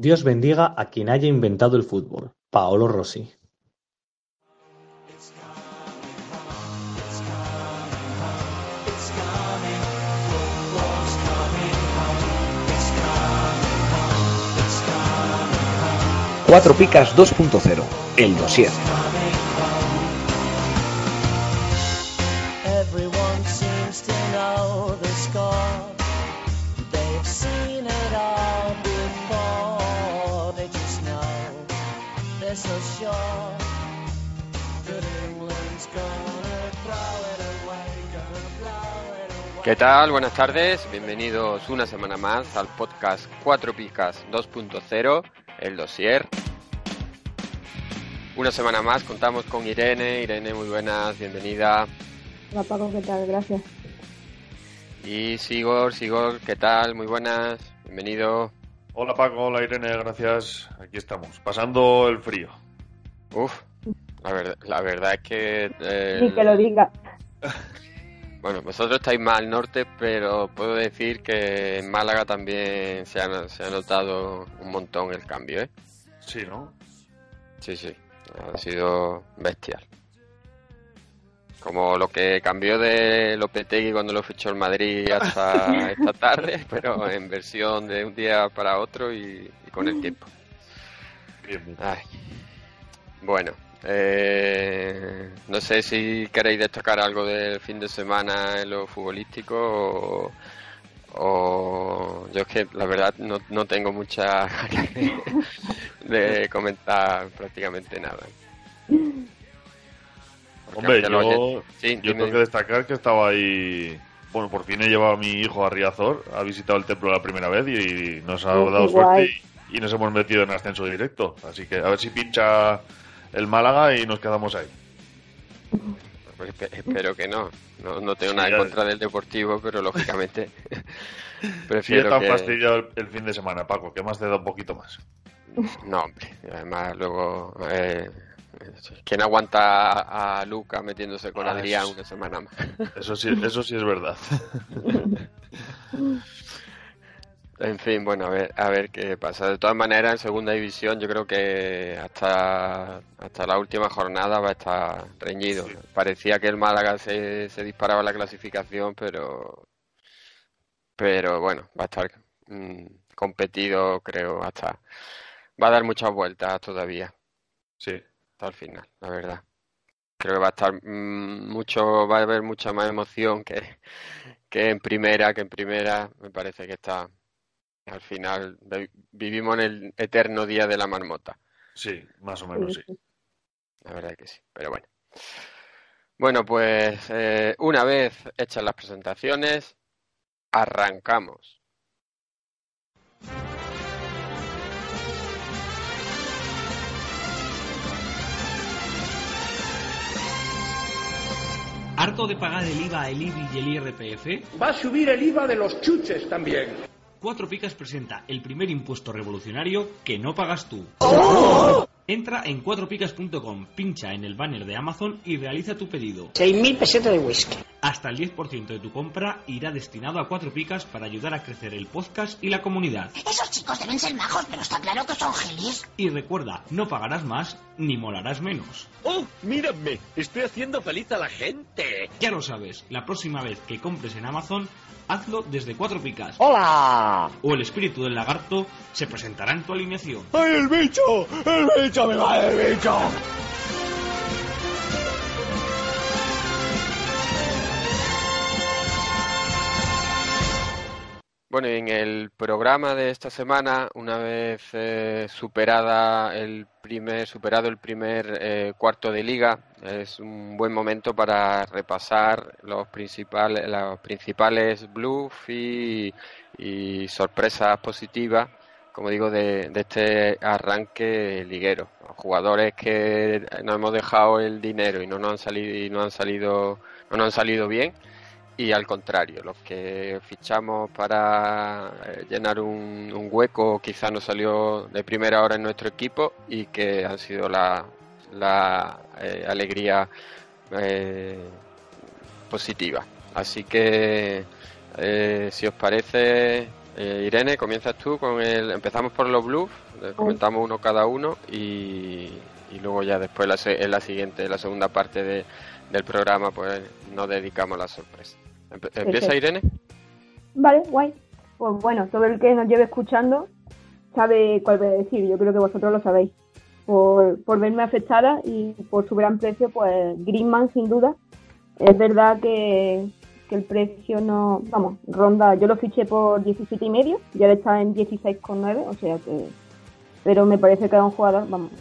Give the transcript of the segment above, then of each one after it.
Dios bendiga a quien haya inventado el fútbol. Paolo Rossi. Cuatro Picas 2.0, el dossier. ¿Qué tal? Buenas tardes, bienvenidos una semana más al podcast 4 Picas 2.0, el dossier. Una semana más contamos con Irene. Irene, muy buenas, bienvenida. Hola Paco, ¿qué tal? Gracias. Y Sigor, Sigor, ¿qué tal? Muy buenas, bienvenido. Hola Paco, hola Irene, gracias. Aquí estamos, pasando el frío. Uf, la verdad, la verdad es que... eh, Ni que lo diga. Bueno, vosotros estáis más al norte, pero puedo decir que en Málaga también se ha, se ha notado un montón el cambio, ¿eh? Sí, ¿no? Sí, sí, ha sido bestial. Como lo que cambió de Lopetegui cuando lo fichó el Madrid hasta esta tarde, pero en versión de un día para otro y, y con el tiempo. Bien, bien. Ay. Bueno, eh, no sé si queréis destacar algo del fin de semana en lo futbolístico o, o yo es que la verdad no, no tengo mucha ganas de, comentar prácticamente nada. Porque Hombre, yo, sí, yo tengo que destacar que estaba ahí. Bueno, por fin he llevado a mi hijo a Riazor, ha visitado el templo la primera vez y nos ha dado qué suerte y nos hemos metido en ascenso directo. Así que a ver si pincha el Málaga y nos quedamos ahí. Pues espe- espero que no. No, no tengo nada en contra del deportivo, pero lógicamente prefiero está que... fastidiado el, el fin de semana, Paco, que más te da un poquito más. No, hombre, además luego... Eh, ¿Quién aguanta a, a Luca metiéndose con Ah, Adrián eso- una semana más? Eso sí, eso sí es verdad. En fin, bueno, a ver, a ver qué pasa. De todas maneras, en segunda división yo creo que hasta, hasta la última jornada va a estar reñido. Sí. Parecía que el Málaga se, se disparaba la clasificación, pero, pero bueno, va a estar mm, competido, creo, hasta... Va a dar muchas vueltas todavía. Sí. hasta el final, la verdad. Creo que va a estar mm, mucho, va a haber mucha más emoción que, que en primera, que en primera me parece que está al final vi- vivimos en el eterno día de la marmota, Sí, más o menos sí. la verdad que sí, pero bueno. Bueno, pues eh, una vez hechas las presentaciones, arrancamos. ¿Harto de pagar el IVA, el IBI y el IRPF? Va a subir el IVA de los chuches también. Cuatro Picas presenta el primer impuesto revolucionario que no pagas tú. Entra en cuatropicas.com, pincha en el banner de Amazon y realiza tu pedido. 6.000 pesetas de whisky. Hasta el 10% de tu compra irá destinado a Cuatro Picas para ayudar a crecer el podcast y la comunidad. Esos chicos deben ser majos, pero está claro que son gelis. Y recuerda, no pagarás más ni molarás menos. ¡Oh, mírame! Estoy haciendo feliz a la gente. Ya lo sabes, la próxima vez que compres en Amazon, hazlo desde Cuatro Picas. ¡Hola! O el espíritu del lagarto se presentará en tu alineación. ¡Ay, el bicho! ¡El bicho me va bicho! Bueno, y en el programa de esta semana, una vez eh, superada el primer, superado el primer eh, cuarto de liga, es un buen momento para repasar los principales, los principales bluffs y, y sorpresas positivas, como digo, de, este arranque liguero. Jugadores que nos hemos dejado el dinero y no nos han salido, y no han salido, no nos han salido bien y al contrario, los que fichamos para eh, llenar un, hueco quizá no salió de primera hora en nuestro equipo y que han sido la, la eh, alegría eh, positiva. Así que, si os parece, Eh, Irene, comienzas tú con el. Empezamos por los blues, comentamos uno cada uno y, y luego ya después la en la siguiente, en la segunda parte de- del programa, pues nos dedicamos a la sorpresa. Empe- ¿Empieza. Irene? Vale, guay. Pues bueno, todo el que nos lleve escuchando sabe cuál voy a decir. Yo creo que vosotros lo sabéis. Por, por verme afectada y por su gran precio, pues Greenman sin duda. Es verdad que, que el precio no, vamos, ronda, yo lo fiché por 17 y medio y ahora está en 16,9, o sea que, pero me parece que es un jugador, vamos,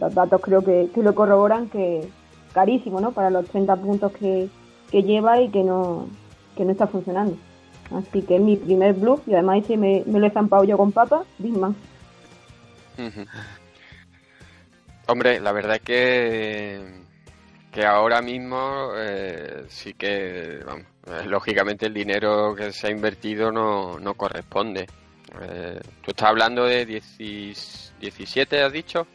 los datos creo que, que lo corroboran, que carísimo, ¿no? Para los 30 puntos que, que lleva y que no, que no está funcionando. Así que mi primer bluff y además ese me, lo he zampado yo con papa, Bisman. Ujú. Hombre, la verdad es que, que ahora mismo eh, sí que, vamos, eh, lógicamente el dinero que se ha invertido no, no corresponde. Eh, Tú estás hablando de 10 17, has dicho.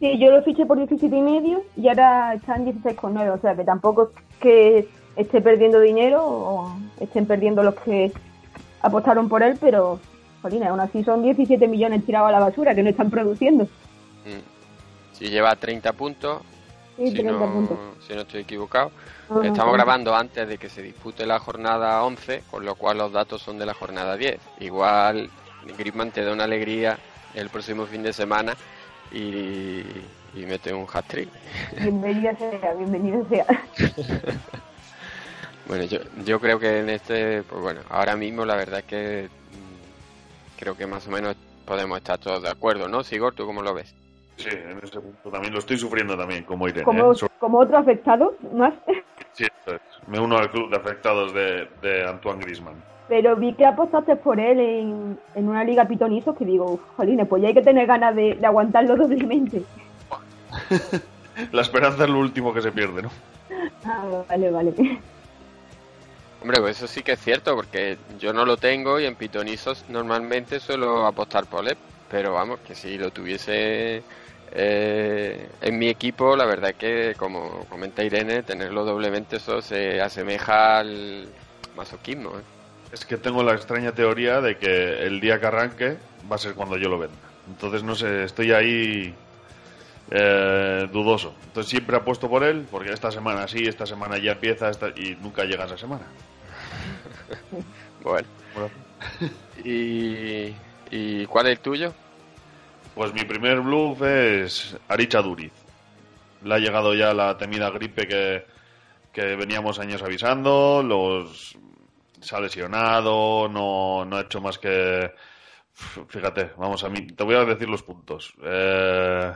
Sí, yo lo fiché por 17 y medio y ahora está en 16,9, o sea que tampoco es que esté perdiendo dinero o estén perdiendo los que apostaron por él, pero, jolina, aún así son 17 millones tirados a la basura que no están produciendo. Mm. Si lleva 30 puntos, Sí, si, 30 no, puntos. si no estoy equivocado. No, no, Estamos grabando antes de que se dispute la jornada 11, con lo cual los datos son de la jornada 10. Igual Griezmann te da una alegría el próximo fin de semana y, y mete un hat-trick. Bienvenida sea, bienvenido sea. Bueno, yo, yo creo que en este, pues bueno, ahora mismo la verdad es que mm, creo que más o menos podemos estar todos de acuerdo, ¿no? Sigor, ¿tú cómo lo ves? Sí, en ese punto también lo estoy sufriendo también, como Irene. Como, ¿eh? Como otro afectado, más. Sí, eso es. Me uno al club de afectados de, de Antoine Griezmann. Pero vi que apostaste por él en, en una liga pitonizo que digo, "Uf, jolines, pues ya hay que tener ganas de, de aguantarlo doblemente. La esperanza es lo último que se pierde, ¿no? Ah, vale, vale. Hombre, pues eso sí que es cierto, porque yo no lo tengo y en Pitonizos normalmente suelo apostar por él, pero vamos, que si lo tuviese eh, en mi equipo, la verdad es que, como comenta Irene, tenerlo doblemente eso se asemeja al masoquismo. ¿eh? Es que tengo la extraña teoría de que el día que arranque va a ser cuando yo lo venda. Entonces, no sé, estoy ahí eh, dudoso. Entonces siempre apuesto por él, porque esta semana sí, esta semana ya empieza esta- y nunca llega esa semana. Bueno, Bueno, ¿y, y cuál es el tuyo? pues mi primer bluff es Aricha Duriz. Le ha llegado ya la temida gripe que, que veníamos años avisando, los se ha lesionado, no, no ha hecho más que... Fíjate, vamos a mí, te voy a decir los puntos. Eh...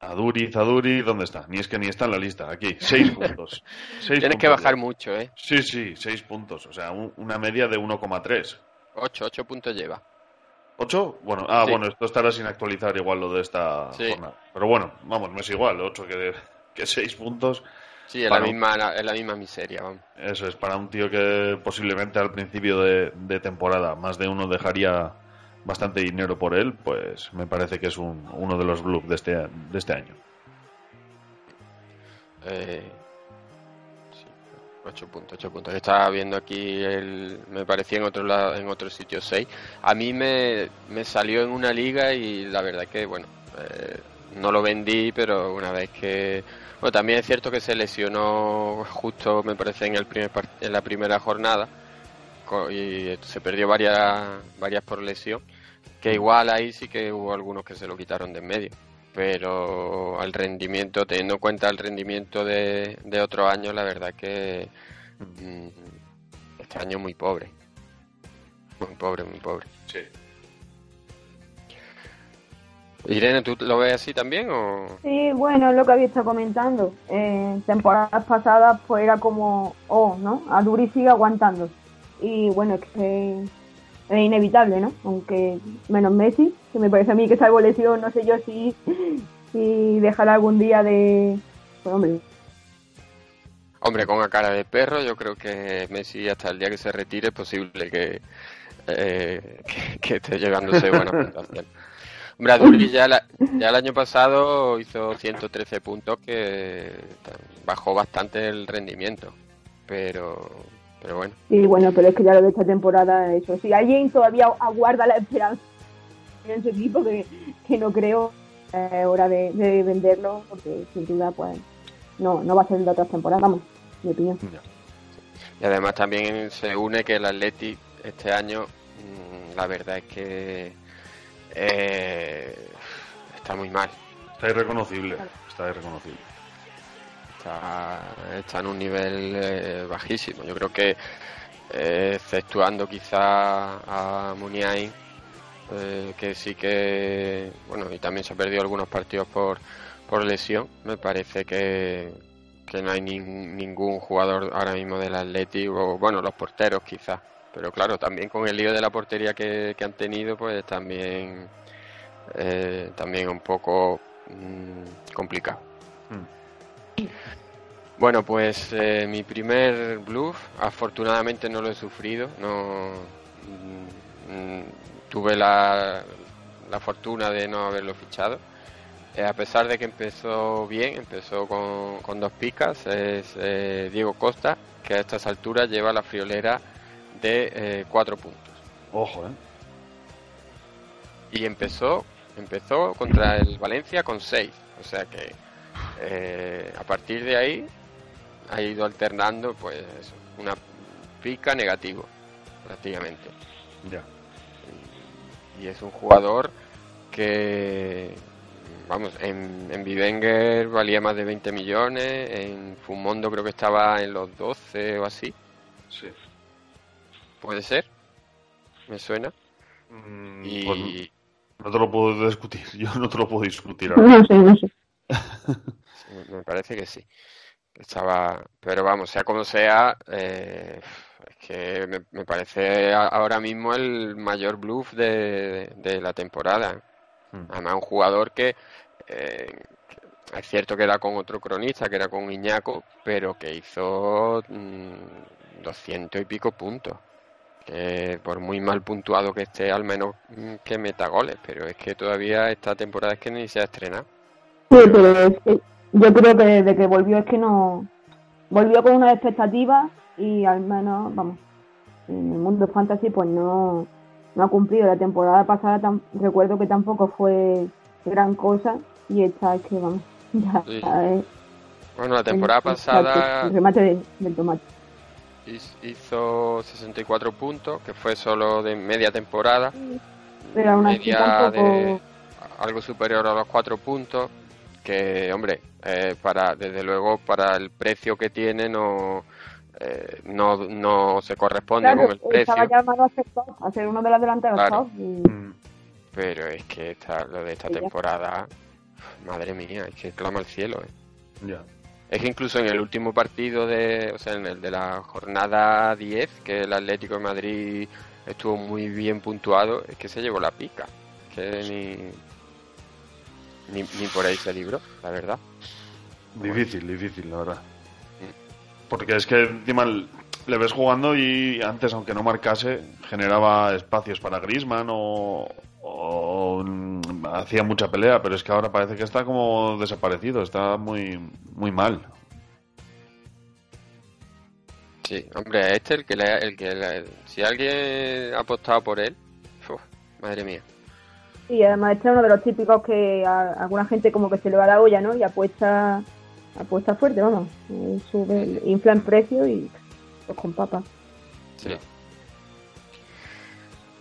Aduriz, Aduriz, ¿dónde está? Ni es que ni está en la lista, aquí, seis puntos. Seis Tienes que bajar mucho, ¿eh? Sí, sí, seis puntos, o sea, un- una media de 1,3. 8, 8 puntos lleva. ¿Ocho? Bueno, ah, Sí. bueno, esto estará sin actualizar igual lo de esta Sí. jornada. Pero bueno, vamos, no es igual, ocho que, que seis puntos. Sí, es la, un- misma, es la misma miseria, vamos. Eso es para un tío que posiblemente al principio de, de temporada más de uno dejaría bastante dinero por él, pues me parece que es un- uno de los bluffs de este, de este año. Eh, 8 puntos, 8 puntos. Estaba viendo aquí, el, me parecía en otro, lado, en otro sitio 6. A mí me, me salió en una liga y la verdad que, bueno, eh, no lo vendí, pero una vez que... Bueno, también es cierto que se lesionó justo, me parece, en, el primer en la primera jornada y se perdió varias, varias por lesión. Que igual ahí sí que hubo algunos que se lo quitaron de en medio pero al rendimiento, teniendo en cuenta el rendimiento de, de otros años, la verdad que mm, este año muy pobre. Muy pobre, muy pobre. Sí. Irene, ¿tú lo ves así también o...? Sí, bueno, es lo que había estado comentando. Eh, temporadas pasadas pues era como, oh, ¿no? A Duri sigue aguantando. Y bueno, es que es inevitable, ¿no? Aunque menos Messi, que me parece a mí que salvo lesión, no sé yo si, si dejará algún día de... Pues hombre, Hombre, con una cara de perro, yo creo que Messi hasta el día que se retire es posible que, eh, que, que esté llegándose buena puntuación. Hombre, Aduri ya, la- ya el año pasado hizo 113 puntos, que bajó bastante el rendimiento, pero Pero bueno, Y bueno, pero es que ya lo de esta temporada, eso. Si alguien todavía aguarda la esperanza en su equipo, que, que no creo, es hora de, de venderlo, porque sin duda, pues, no, no va a ser de otras temporadas, vamos, mi opinión. y además también se une que el Atleti este año, mm, la verdad es que eh, está muy mal. Está irreconocible. Está irreconocible. Está, en un nivel eh, bajísimo. Yo creo que, eh, exceptuando quizá a Muniain, eh, que sí que, bueno, y también se ha perdido algunos partidos por, por lesión, me parece que, que no hay nin- ningún jugador ahora mismo del Atleti, o bueno, los porteros quizás. Pero claro, también con el lío de la portería que, que han tenido, pues también, eh, también un poco mm, complicado. Bueno, pues eh, mi primer bluff, afortunadamente no lo he sufrido, no mm, mm, tuve la, la fortuna de no haberlo fichado. Eh, a pesar de que empezó bien, empezó con, con dos picas, es eh, Diego Costa, que a estas alturas lleva la friolera de cuatro puntos. Ojo, ¿eh? Y empezó, empezó contra el Valencia con 6. O sea que eh, a partir de ahí ha ido alternando pues eso, una pica negativo prácticamente. Ya. Y es un jugador que, vamos, en, en Bivenger valía más de 20 millones, en Fumondo creo que estaba en los 12 o así. Sí. ¿Puede ser? ¿Me suena? Mm, Y- pues no te lo puedo discutir. Yo no te lo puedo discutir ahora. No sé, no sé. Sí, me- parece que sí. Estaba, pero vamos, sea como sea, eh, es que me, me parece ahora mismo el mayor bluff de, de la temporada. Mm. Además, un jugador que eh, es cierto que era con otro cronista, que era con Iñaco, pero que hizo mm, 200 y pico puntos. Que por muy mal puntuado que esté, al menos mm, que meta goles, pero es que todavía esta temporada es que ni se ha estrenado. Sí, pero es que yo creo que desde que volvió es que no. Volvió con unas expectativas y al menos, vamos, en el mundo fantasy, pues no, no ha cumplido. La temporada pasada recuerdo que tampoco fue gran cosa y esta es que, vamos, ya Sí. es Bueno, la temporada el- pasada El remate de- del tomate. Hiz- hizo 64 puntos, que fue solo de media temporada. Pero aún así media tampoco. de algo superior a los 4 puntos. Que, hombre, eh, para desde luego para el precio que tiene no, eh, no, no se corresponde Claro, con el precio. estaba llamado a ser top, a ser uno de los delanteros Claro. y- Mm, Pero es que esta, lo de esta Sí, ya. temporada, madre mía, es que clama al cielo. eh. Ya. Es que incluso en el último partido de, o sea, en el de la jornada 10, que el Atlético de Madrid estuvo muy bien puntuado, es que se llevó la pica. Que ni, ni, ni por ahí se libró, la verdad. Difícil, difícil, la verdad. Porque es que encima le ves jugando y antes, aunque no marcase, generaba espacios para Griezmann o, o, hacía mucha pelea, pero es que ahora parece que está como desaparecido, está muy, muy mal. Sí, hombre, este el que le, el que le- si alguien ha apostado por él, uf, madre mía. Y además este es uno de los típicos que a alguna gente como que se le va la olla, ¿no? Y apuesta, apuesta fuerte, vamos. Eh, Sube, infla en precio y pues con papas. Sí.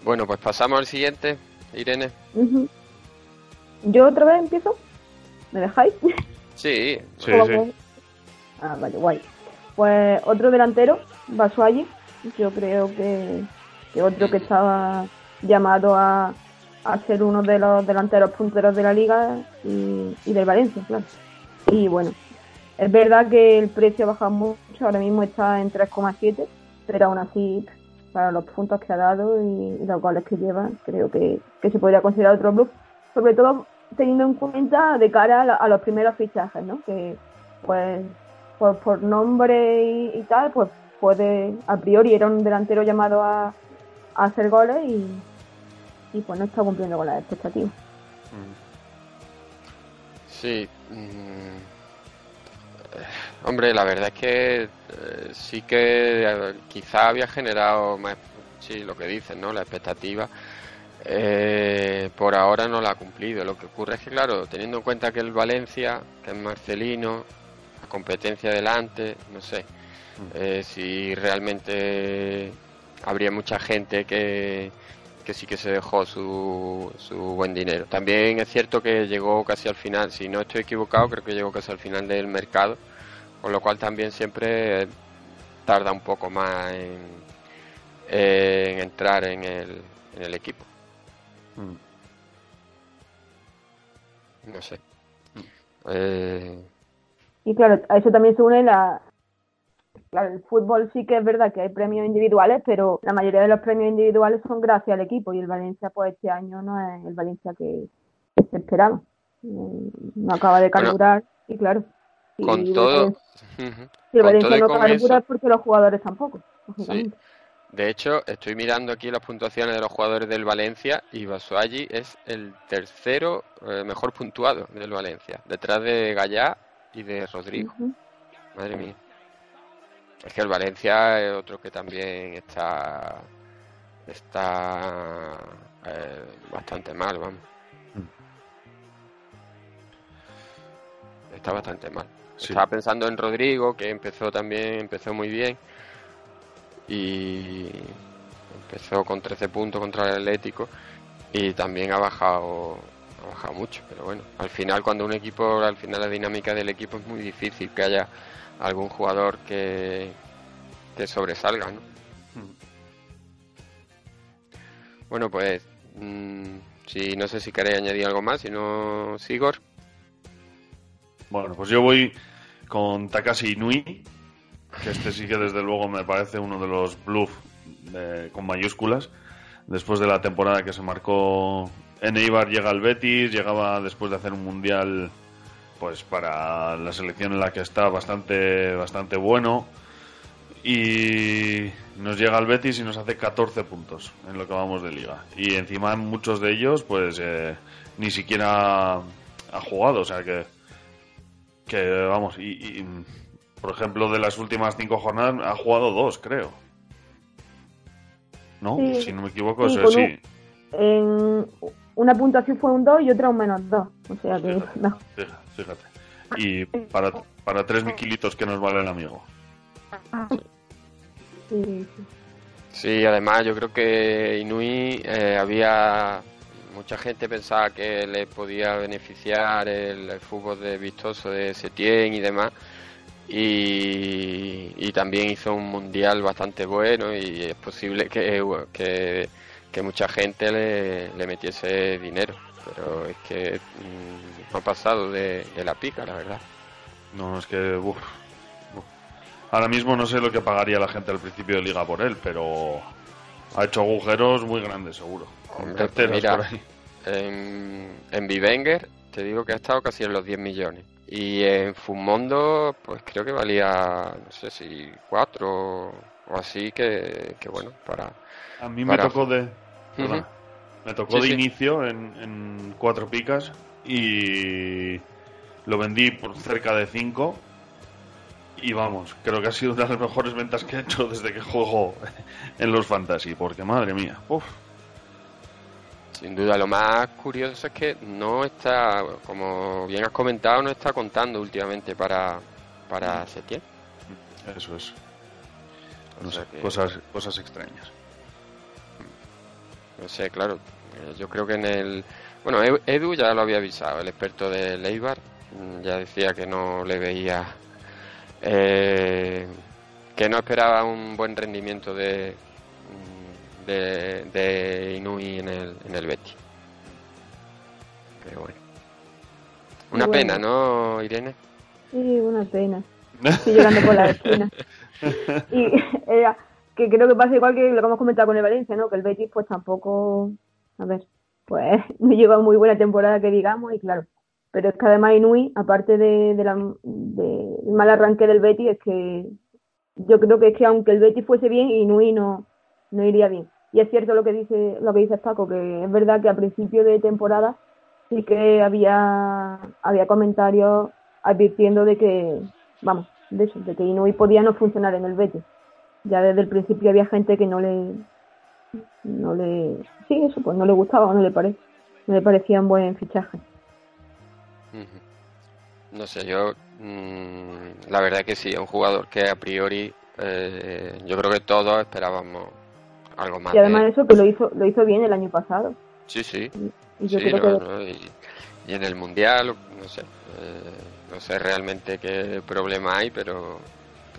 Bueno, pues pasamos al siguiente, Irene. ¿Yo otra vez empiezo? ¿Me dejáis? Sí, Sí, ¿Cómo sí. Ah, vale, guay. Pues otro delantero, Basualli. Yo creo que, que otro que estaba llamado a, a ser uno de los delanteros punteros de la liga y, del Valencia, claro. Y bueno, es verdad que el precio ha bajado mucho, ahora mismo está en 3,7, pero aún así, para los puntos que ha dado y, los goles que lleva, creo que, que se podría considerar otro club. Sobre todo teniendo en cuenta de cara a, la- a los primeros fichajes, ¿no? Que pues, pues por nombre y, y tal, pues puede, a priori era un delantero llamado a, a hacer goles y, y pues no está cumpliendo con las expectativas. Sí. mm, Hombre, la verdad es que eh, sí que eh, quizá había generado más, sí, lo que dicen, ¿no? La expectativa. Eh, por ahora no la ha cumplido. Lo que ocurre es que, claro, teniendo en cuenta que el Valencia, que es Marcelino, la competencia delante, no sé, eh, si realmente habría mucha gente que, que sí que se dejó su, su buen dinero. También es cierto que llegó casi al final, si no estoy equivocado, creo que llegó casi al final del mercado, con lo cual también siempre tarda un poco más en, en entrar en el, en el equipo. No sé. Eh, Y claro, a eso también se une la... Claro, el fútbol sí que es verdad que hay premios individuales, pero la mayoría de los premios individuales son gracias al equipo y el Valencia pues este año no es el Valencia que, que se esperaba. Eh, No acaba de Bueno, carburar y claro. con el todo, Valencia- el con Valencia y no eso, es porque los jugadores tampoco. Sí. De hecho, estoy mirando aquí las puntuaciones de los jugadores del Valencia y Basualli es el tercero eh, mejor puntuado del Valencia, detrás de Gallá y de Rodrigo. Madre mía. Es que el Valencia es otro que también está está eh, bastante mal, vamos. Está bastante mal. Sí. Estaba pensando en Rodrigo, que empezó también, empezó muy bien. Y empezó con 13 puntos contra el Atlético y también ha bajado ha bajado mucho, pero bueno, al final cuando un equipo, al final la dinámica del equipo es muy difícil que haya algún jugador que, que sobresalga, ¿no? Bueno, pues mm, si no sé si queréis añadir algo más, si no, Sigor. Bueno, pues yo voy con Takashi Inui, que este sí que desde luego me parece uno de los bluff eh, con mayúsculas. Después de la temporada que se marcó en Eibar llega al Betis, llegaba después de hacer un mundial pues para la selección en la que está bastante bastante bueno y nos llega al Betis y nos hace 14 puntos en lo que vamos de liga y encima muchos de ellos pues eh, ni siquiera ha jugado, o sea que que vamos y, y, por ejemplo de las últimas cinco jornadas ha jugado dos creo no Sí. si no me equivoco Sí, eso con sí un- En una puntuación fue un 2 y otra un menos 2. O sea que Fíjate, no. fíjate, fíjate. y para para tres kilitos que nos vale el amigo. Sí, sí. Sí, además yo creo que Inui eh, había mucha gente pensaba que le podía beneficiar el, el fútbol de vistoso de Setién y demás. Y, y también hizo un mundial bastante bueno y es posible que, que, que mucha gente le, le metiese dinero pero es que mm, no ha pasado de, de la pica la verdad No, es que. uf, uf. Ahora mismo no sé lo que pagaría la gente al principio de liga por él, pero ha hecho agujeros muy grandes, seguro. Hombre, pues mira, por ahí. En, en Vivenger te digo que ha estado casi en los 10 millones. Y en Fumondo, pues creo que valía, no sé si 4 o así, que, que bueno, para... A mí me tocó de. Ujú. Me tocó Sí, de sí. inicio en, en cuatro picas y lo vendí por cerca de cinco. Y vamos, creo que ha sido una de las mejores ventas que he hecho desde que juego en los fantasy, porque madre mía, uf, Sin duda, lo más curioso es que no está, como bien has comentado, no está contando últimamente para, para Setién. eso es. No sé, que- cosas, cosas extrañas. No sé, claro. eh, Yo creo que en el. Bueno, Edu- ya lo había avisado, el experto de Leibar. mm, Ya decía que no le veía. eh, que no esperaba un buen rendimiento de. mm, de, de Inui en el, en el Betis. Pero bueno. Una Bueno. pena, ¿no, Irene? Sí, una pena. Estoy llorando por la esquina. Y era que creo que pasa igual que lo que hemos comentado con el Valencia, ¿no? Que el Betis pues tampoco, a ver, pues no lleva muy buena temporada que digamos y claro. Pero es que además Inui, aparte de, de la, de- del mal arranque del Betis, es que yo creo que es que aunque el Betis fuese bien, Inui no, no iría bien. Y es cierto lo que dice lo que dice Paco, que es verdad que a principio de temporada sí que había, había comentarios advirtiendo de que, vamos, de eso, de que Inui podía no funcionar en el Betis. Ya desde el principio había gente que no le no le sí eso pues no le gustaba o no le parece no le parecía un buen fichaje. No sé, yo mm, la verdad que sí, es un jugador que a priori eh, yo creo que todos esperábamos algo más. y además de eso que lo hizo lo hizo bien el año pasado Sí, sí. y yo Sí, creo no, que no, y, y en el mundial, no sé, eh, no sé realmente qué problema hay, pero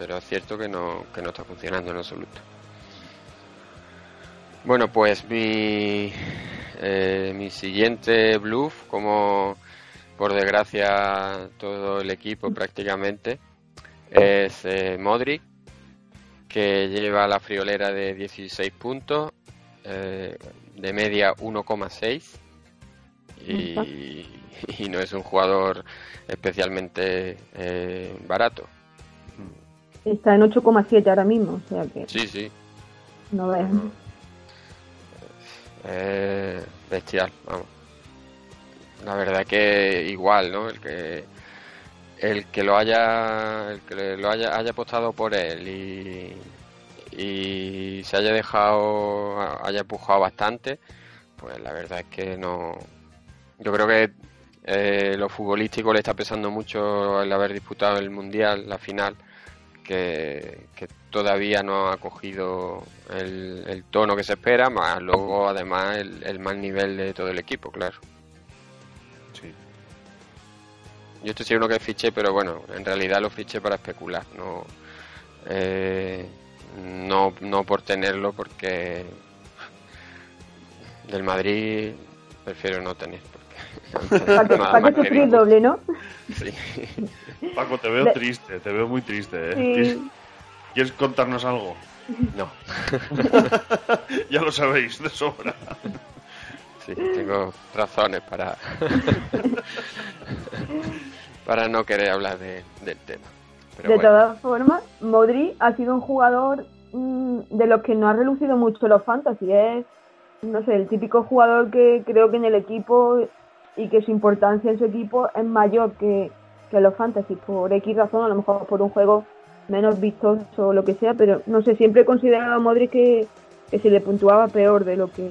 pero es cierto que no que no está funcionando en absoluto. Bueno, pues mi eh, mi siguiente bluff, como por desgracia todo el equipo prácticamente, es eh, Modric, que lleva la friolera de 16 puntos, eh, de media 1,6 y, y no es un jugador especialmente barato. Está en 8,7 ahora mismo o sea que Sí, sí, no veas eh, bestial, vamos. La verdad que igual, ¿no? El que el que lo haya el que lo haya haya apostado por él y y se haya dejado haya empujado bastante, pues la verdad es que no yo creo que eh, lo futbolístico le está pesando mucho el haber disputado el mundial, la final, que, que todavía no ha cogido el, el tono que se espera, más luego además el, el mal nivel de todo el equipo, claro. Sí. Yo estoy seguro que fiché, pero bueno, en realidad lo fiché para especular, no, eh, no, no por tenerlo, porque del Madrid prefiero no tener. Para que, pa' que sufrir doble no Sí. Paco, te veo De- triste, te veo muy triste. ¿eh? Sí. ¿Quieres, contarnos algo? No, Ya lo sabéis, de sobra. sí, tengo razones para para no querer hablar de- del tema. Pero de bueno, todas formas, Modri ha sido un jugador mm, de los que no ha relucido mucho los fantasy. Es, no sé, el típico jugador que creo que en el equipo y que su importancia en su equipo es mayor que, que los fantasy. Por X razón, a lo mejor por un juego menos vistoso o lo que sea, pero no sé, siempre he considerado a Modri que, que se le puntuaba peor de lo que,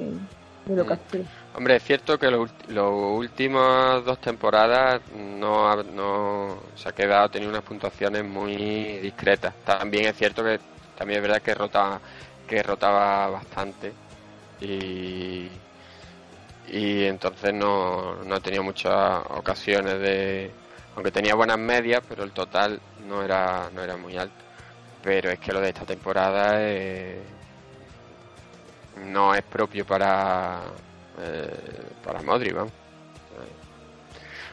de lo que Mm. sido. Hombre, es cierto que los últimas dos temporadas no, ha- no se ha quedado, tenido unas puntuaciones muy discretas. También es cierto que también es verdad que rotaba, que rotaba bastante y, y entonces no, no ha tenido muchas ocasiones de, aunque tenía buenas medias, pero el total no era, no era muy alto. Pero es que lo de esta temporada eh, no es propio para eh, para Modric, vamos.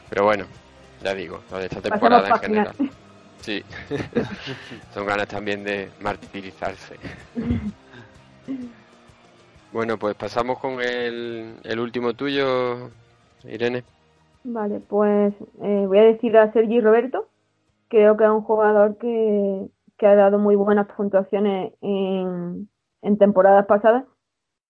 Pero bueno, ya digo, lo de esta temporada en general. Sí, son ganas también de martirizarse. Bueno, pues pasamos con el, el último tuyo, Irene. Vale, pues eh, voy a decir a Sergi Roberto. Creo que es un jugador que, que ha dado muy buenas puntuaciones en, en temporadas pasadas.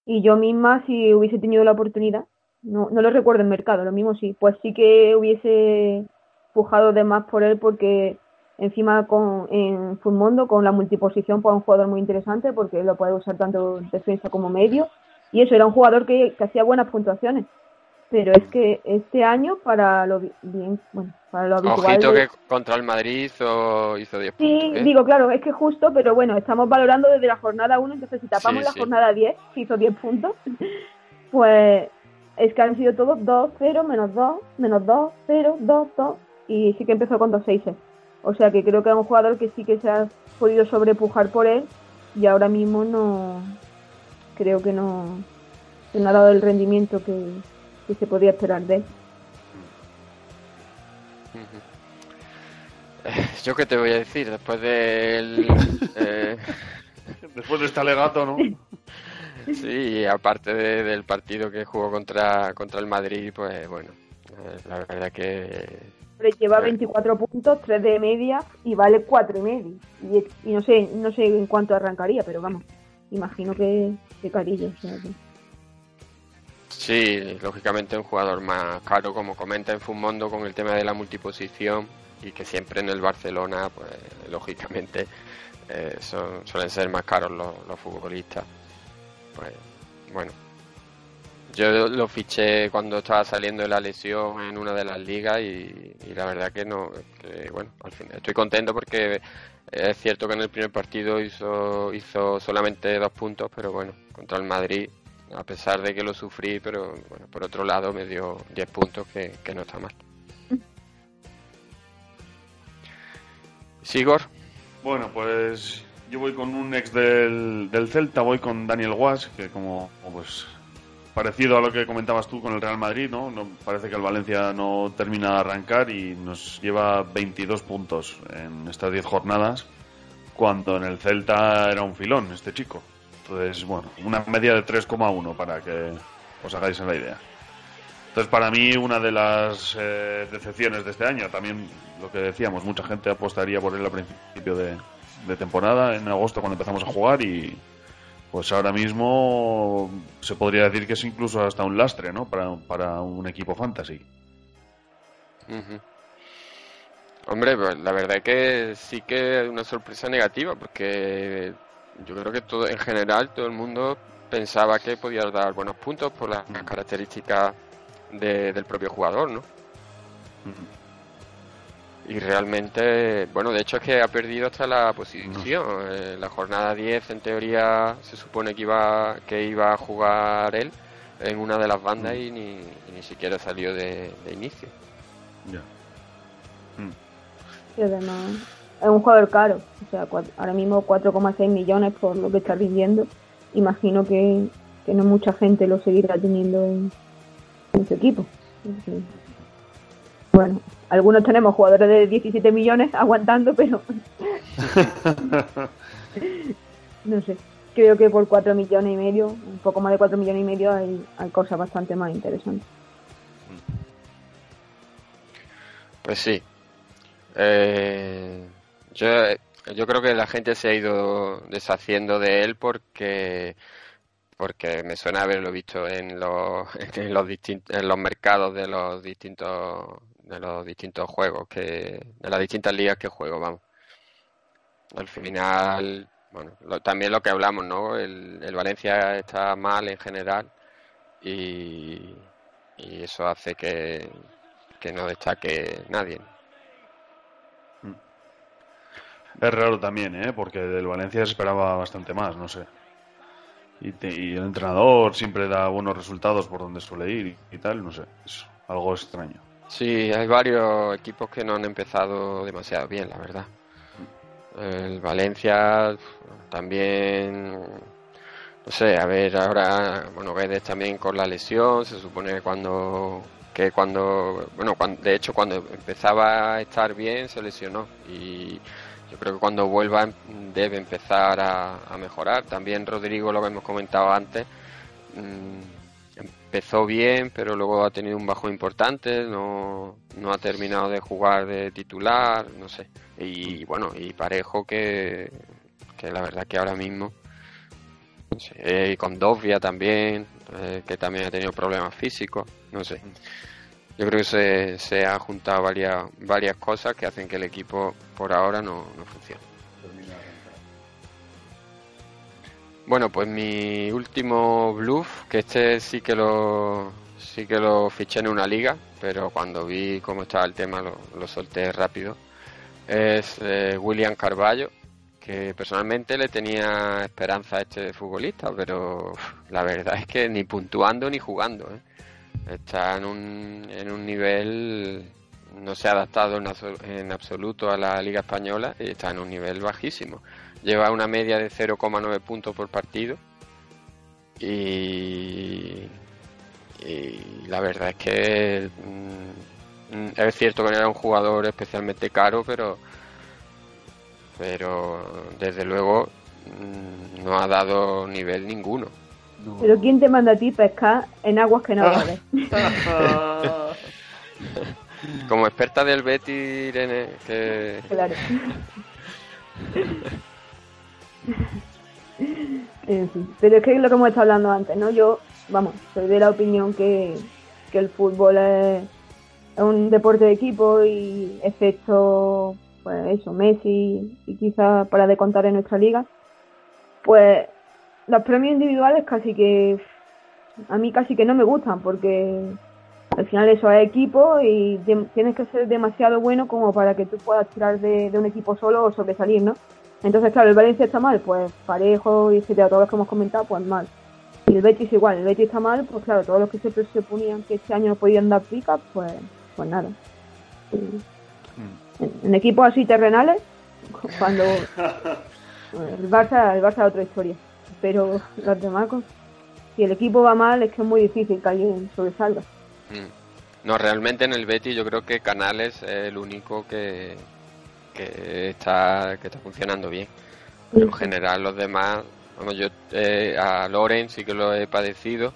Y yo misma, si hubiese tenido la oportunidad, no, no lo recuerdo en mercado, lo mismo sí, pues sí que hubiese pujado de más por él porque encima con, en Fullmondo con la multiposición pues es un jugador muy interesante porque lo puede usar tanto en defensa como medio y eso era un jugador que, que hacía buenas puntuaciones pero es que este año para lo bi- bien bueno para lo habitual Ojito de- que contra el Madrid hizo, hizo 10 sí puntos. ¿eh? digo claro es que justo pero bueno estamos valorando desde la jornada 1 entonces si tapamos Sí, la sí. jornada 10 que hizo 10 puntos pues es que han sido todos 2 0 menos 2 menos 2 0 2 2 y sí que empezó con 2 6 o sea que creo que es un jugador que sí que se ha podido sobrepujar por él y ahora mismo no creo que no que no ha dado el rendimiento que, que se podía esperar de él. Yo qué te voy a decir después del... eh, Después de este alegato, ¿no? Sí, aparte de- del partido que jugó contra, contra el Madrid, pues bueno, eh, la verdad que Pero lleva Eh. 24 puntos, 3 de media y vale 4 y medio. Y, y no sé no sé en cuánto arrancaría, pero vamos, imagino que, que carillo. o sea que- sí, lógicamente un jugador más caro, como comenta en Fumondo con el tema de la multiposición, y que siempre en el Barcelona, pues lógicamente, eh, son, suelen ser más caros los, los futbolistas. Pues bueno, yo lo fiché cuando estaba saliendo de la lesión en una de las ligas y, la verdad que no, que, bueno, al final estoy contento porque es cierto que en el primer partido hizo, hizo solamente dos puntos, pero bueno, contra el Madrid, a pesar de que lo sufrí, pero bueno, por otro lado me dio 10 puntos que, que no está mal. Sigor, Bueno, pues yo voy con un ex del, del Celta, voy con Daniel Guas, que como pues parecido a lo que comentabas tú con el Real Madrid, ¿no? No- parece que el Valencia no termina de arrancar y nos lleva 22 puntos en estas 10 jornadas, cuando en el Celta era un filón este chico. Entonces, bueno, una media de 3,1 para que os hagáis la idea. Entonces, para mí, una de las eh, decepciones de este año, también lo que decíamos, mucha gente apostaría por él al principio de, de temporada, en agosto cuando empezamos a jugar y pues ahora mismo se podría decir que es incluso hasta un lastre, ¿no? Para, para un equipo fantasy. Ujú. Hombre, pues la verdad es que sí que es una sorpresa negativa, porque yo creo que todo, en general todo el mundo pensaba que podía dar buenos puntos por las características de- del propio jugador, ¿no? Y realmente, bueno, de hecho es que ha perdido hasta la posición. Eh, la jornada 10, en teoría, se supone que iba, que iba a jugar él en una de las bandas y, ni, y ni siquiera salió de, de inicio. Ya. Y además es un jugador caro. O sea, cua- ahora mismo 4,6 millones por lo que está rindiendo. Imagino que, que no mucha gente lo seguirá teniendo en, en su equipo. Sí. Bueno, algunos tenemos jugadores de 17 millones aguantando, pero no sé. Creo que por 4 millones y medio, un poco más de 4 millones y medio, hay, hay cosas bastante más interesantes. Pues sí. Eh, yo, yo creo que la gente se ha ido deshaciendo de él porque porque me suena haberlo visto en los en los en los mercados de los distintos de los distintos juegos que de las distintas ligas que juego, vamos. Al final, bueno, lo- también lo que hablamos, ¿no? El, el Valencia está mal en general y, y eso hace que, que no destaque nadie. Es raro también, ¿eh? Porque del Valencia se esperaba bastante más, no sé. Y, te- y el entrenador siempre da buenos resultados por donde suele ir y, tal, no sé. Es algo extraño. Sí, hay varios equipos que no han empezado demasiado bien, la verdad. El Valencia también, no sé, a ver, ahora, bueno, Guedes también con la lesión, se supone que cuando, que cuando, bueno, cuan- de hecho cuando empezaba a estar bien se lesionó y yo creo que cuando vuelva em- debe empezar a, mejorar. También Rodrigo, lo que hemos comentado antes, mm, empezó bien, pero luego ha tenido un bajo importante, no, no ha terminado de jugar de titular, no sé. Y bueno, y Parejo que, que la verdad que ahora mismo, no sé, eh, y con Dovia también, eh, que también ha tenido problemas físicos, no sé. Yo creo que se, se han juntado varias, cosas que hacen que el equipo por ahora no, funcione. Bueno, pues mi último bluff, que este sí que lo sí que lo fiché en una liga, pero cuando vi cómo estaba el tema lo, solté rápido, es eh, William Carballo, que personalmente le tenía esperanza a este futbolista, pero la verdad es que ni puntuando ni jugando. ¿eh? Está en un, en un nivel, no se ha adaptado en, en absoluto a la Liga Española y está en un nivel bajísimo. Lleva una media de 0,9 puntos por partido y, la verdad es que mm, es cierto que no era un jugador especialmente caro, pero pero desde luego mm, no ha dado nivel ninguno. Pero ¿quién te manda a ti pescar en aguas que no vales? Como experta del Betty, Irene, que claro. En fin, pero es que es lo que hemos estado hablando antes, ¿no? Yo, vamos, soy de la opinión que, que el fútbol es, es un deporte de equipo y excepto, pues eso, Messi y quizás para de contar en nuestra liga, pues los premios individuales casi que a mí casi que no me gustan porque al final eso es equipo y de- tienes que ser demasiado bueno como para que tú puedas tirar de, de un equipo solo o sobresalir, ¿no? Entonces, claro, el Valencia está mal, pues parejo y etcétera, todos los que hemos comentado, pues mal. Y el Betis igual, el Betis está mal, pues claro, todos los que se presuponían que este año no podían dar pica, pues, pues nada. Y en, en equipos así terrenales, cuando el Barça, el Barça es otra historia. Pero los demás, con- si el equipo va mal, es que es muy difícil que alguien sobresalga. Mm. No, realmente en el Betis yo creo que Canales es el único que, que está que está funcionando bien. Pero en general los demás, vamos, yo eh, a Loren sí que lo he padecido,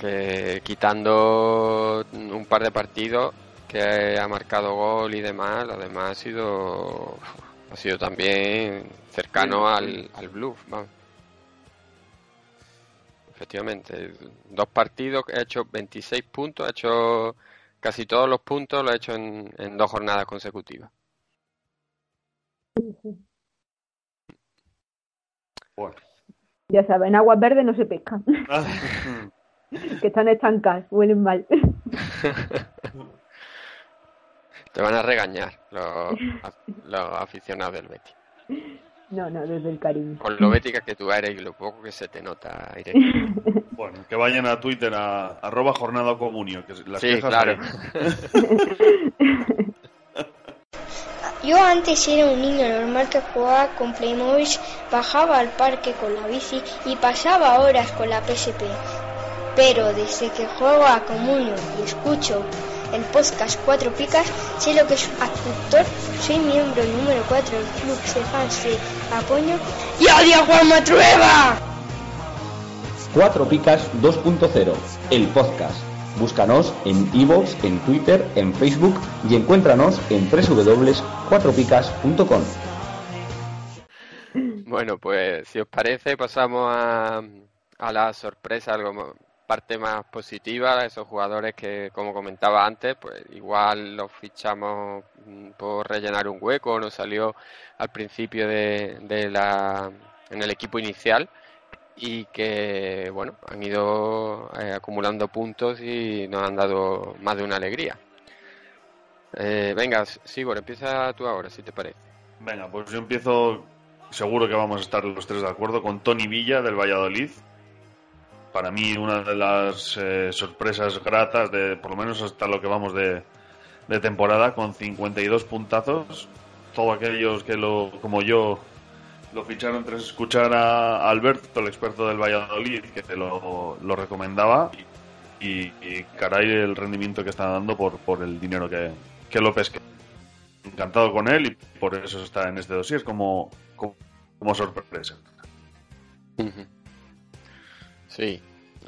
que quitando un par de partidos que ha marcado gol y demás, lo demás ha sido ha sido también cercano al, al bluff, vamos. Efectivamente, dos partidos, ha hecho 26 puntos, ha hecho casi todos los puntos, lo ha hecho en, en dos jornadas consecutivas. Bueno. Ya sabes, en aguas verdes no se pesca, Ah, que están estancadas, huelen mal. Te van a regañar los, los aficionados del Betis. No, no, desde el cariño. Con lo bética que tú eres y lo poco que se te nota, Irene. Bueno, que vayan a Twitter a arroba jornada comunio, que las Sí, quejas claro. Yo antes era un niño normal que jugaba con Playmobil, bajaba al parque con la bici y pasaba horas con la PSP. Pero desde que juego a Comunio y escucho el podcast Cuatro Picas, sé lo que es actor, soy miembro número 4 del club de fans de Apoño y odio a Juan Matrueva. Cuatro Picas 2.0, el podcast. Búscanos en iVoox, en Twitter, en Facebook y encuéntranos en www.cuatropicas.com. Bueno, pues si os parece, pasamos a, a la sorpresa, algo parte más positiva, esos jugadores que, como comentaba antes, pues igual los fichamos mm, por rellenar un hueco, nos salió al principio de, de la, en el equipo inicial y que, bueno, han ido eh, acumulando puntos y nos han dado más de una alegría. Eh, venga, Sigor, empieza tú ahora, si te parece. Venga, pues yo empiezo, seguro que vamos a estar los tres de acuerdo, con Tony Villa del Valladolid. Para mí una de las eh, sorpresas gratas, de por lo menos hasta lo que vamos de, de temporada, con 52 puntazos. Todos aquellos que, lo, como yo, lo ficharon tras escuchar a Alberto, el experto del Valladolid, que te lo, lo recomendaba. Y, y caray el rendimiento que está dando por, por el dinero que, que López que encantado con él y por eso está en este dossier como, como, como sorpresa. Ujú. Sí,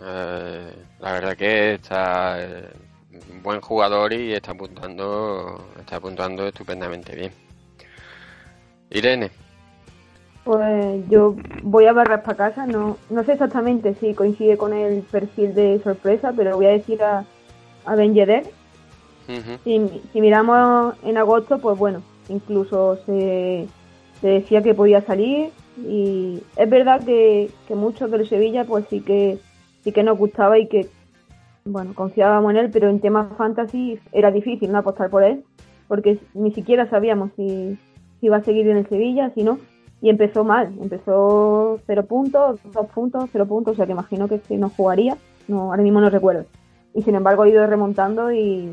eh, la verdad que está eh, un buen jugador y está apuntando, está apuntando estupendamente bien. Irene, Pues yo voy a barras para casa, no, no sé exactamente si coincide con el perfil de sorpresa, pero voy a decir a, a Ben Yedder. Ujú. Si, si miramos en agosto, pues bueno, incluso se, se decía que podía salir y es verdad que, que muchos del Sevilla pues sí que sí que nos gustaba y que bueno confiábamos en él, pero en temas fantasy era difícil no apostar por él porque ni siquiera sabíamos si, si iba a seguir en el Sevilla, si no. Y empezó mal, empezó cero puntos, dos puntos, cero puntos, o sea que imagino que, que no jugaría, no ahora mismo no recuerdo. Y sin embargo ha ido remontando y,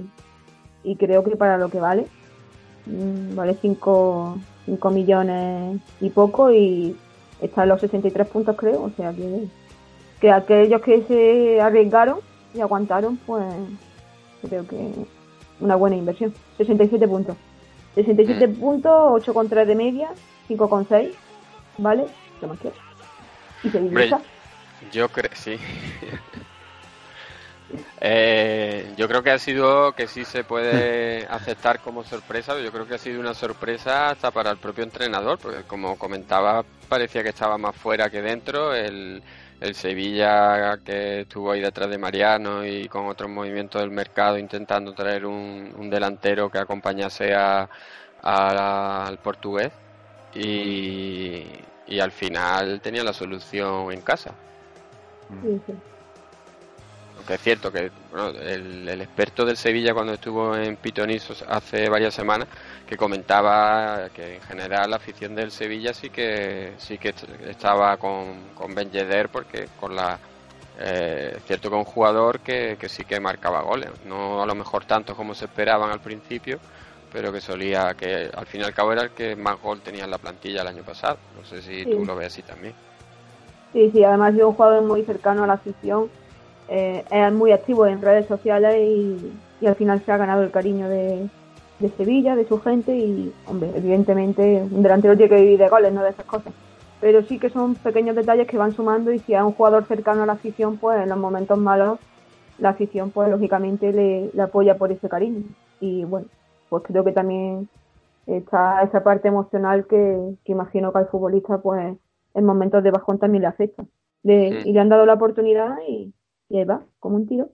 y creo que para lo que vale, mm, vale 5 millones y poco y está en los 63 puntos creo, o sea que, que aquellos que se arriesgaron y aguantaron, pues creo que una buena inversión. 67 puntos. 67 puntos, 8,3 de media, 5,6, ¿vale? ¿Qué más quieres? Y Hombre, Sevilla. yo creo, sí. Eh, yo creo que ha sido, que sí se puede aceptar como sorpresa, pero yo creo que ha sido una sorpresa hasta para el propio entrenador, porque como comentaba, parecía que estaba más fuera que dentro, el, el Sevilla que estuvo ahí detrás de Mariano y con otros movimientos del mercado intentando traer un, un delantero que acompañase a, a- al portugués y, y al final tenía la solución en casa. Sí, sí. Aunque es cierto que bueno, el, el experto del Sevilla cuando estuvo en Pitonisos hace varias semanas que comentaba que en general la afición del Sevilla sí que sí que est- estaba con, con Ben Yedder porque con la eh, cierto que un jugador que, que sí que marcaba goles, no a lo mejor tanto como se esperaban al principio, pero que solía que al fin y al cabo era el que más gol tenía en la plantilla el año pasado. No sé si Sí. tú lo ves así también. Sí, sí, además es un jugador muy cercano a la afición, eh, es muy activo en redes sociales y, y al final se ha ganado el cariño de, de Sevilla, de su gente y, hombre, evidentemente un delantero tiene que vivir de goles, no de esas cosas. Pero sí que son pequeños detalles que van sumando y si es un jugador cercano a la afición, pues en los momentos malos la afición pues lógicamente le, le apoya por ese cariño. Y bueno, pues creo que también está esa parte emocional que, que imagino que al futbolista pues en momentos de bajón también le afecta. Sí. Y le han dado la oportunidad y, y ahí va, como un tiro.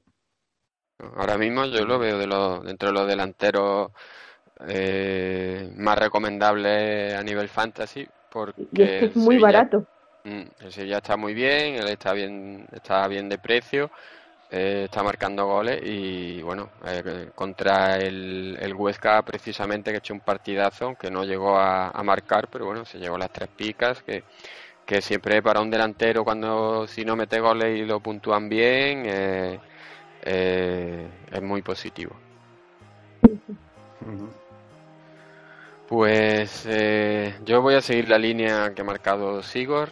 Ahora mismo yo lo veo de los, dentro de los delanteros eh, más recomendables a nivel fantasy porque Y es que es muy Sevilla- barato. Mm, el Sevilla está muy bien, él está bien, está bien de precio, eh, está marcando goles y bueno, eh, contra el, el Huesca precisamente que ha hecho un partidazo, aunque no llegó a, a marcar, pero bueno, se llevó las tres picas, que, que siempre para un delantero cuando si no mete goles y lo puntúan bien, eh, eh, es muy positivo. Pues eh, yo voy a seguir la línea que ha marcado Sigor.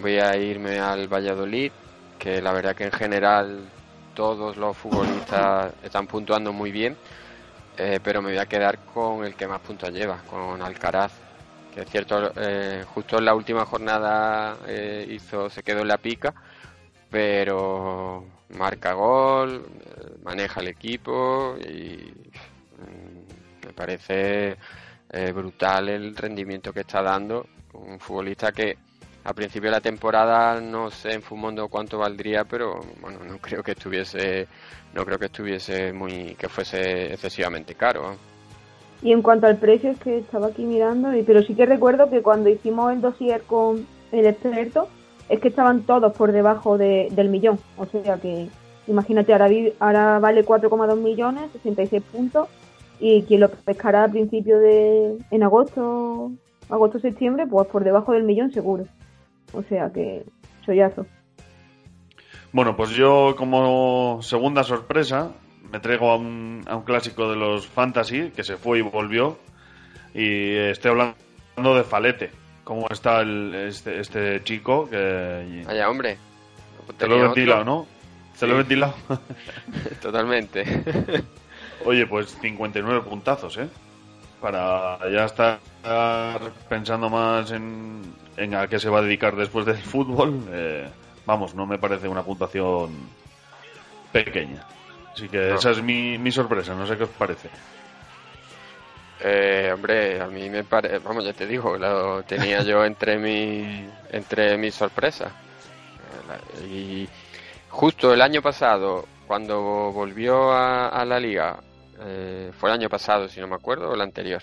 Voy a irme al Valladolid, que la verdad que en general todos los futbolistas están puntuando muy bien, pero me voy a quedar con el que más puntos lleva, con Alcaraz. Es cierto, eh, justo en la última jornada eh, hizo, se quedó en la pica, pero marca gol, maneja el equipo y mm, me parece eh, brutal el rendimiento que está dando. Un futbolista que a principio de la temporada no sé en Fumondo cuánto valdría, pero bueno, no creo que estuviese, no creo que estuviese muy, que fuese excesivamente caro. Y en cuanto al precio, es que estaba aquí mirando, y, pero sí que recuerdo que cuando hicimos el dossier con el experto, es que estaban todos por debajo de- del millón. O sea que, imagínate, ahora, vi- ahora vale 4,2 millones, 66 puntos, y quien lo pescará a principio de, en agosto, agosto-septiembre, pues por debajo del millón seguro. O sea que, chollazo. Bueno, pues yo como segunda sorpresa me traigo a un, a un clásico de los fantasy que se fue y volvió y estoy hablando de Falete. ¿Cómo está el- este, este chico? Que Vaya hombre. te lo he ventilado. ¿no? ¿Te lo he Sí. ventilado? Totalmente. Oye, pues 59 puntazos, ¿eh? Para ya estar pensando más en, en a qué se va a dedicar después del fútbol, eh, vamos, no me parece una puntuación pequeña. Así que No. esa es mi, mi sorpresa, no sé qué os parece. Eh, hombre, a mí me parece, vamos, ya te digo, lo tenía yo entre mi, entre mis sorpresas. Eh, Y justo el año pasado, cuando volvió a, a la liga, eh, fue el año pasado, si no me acuerdo, o el anterior.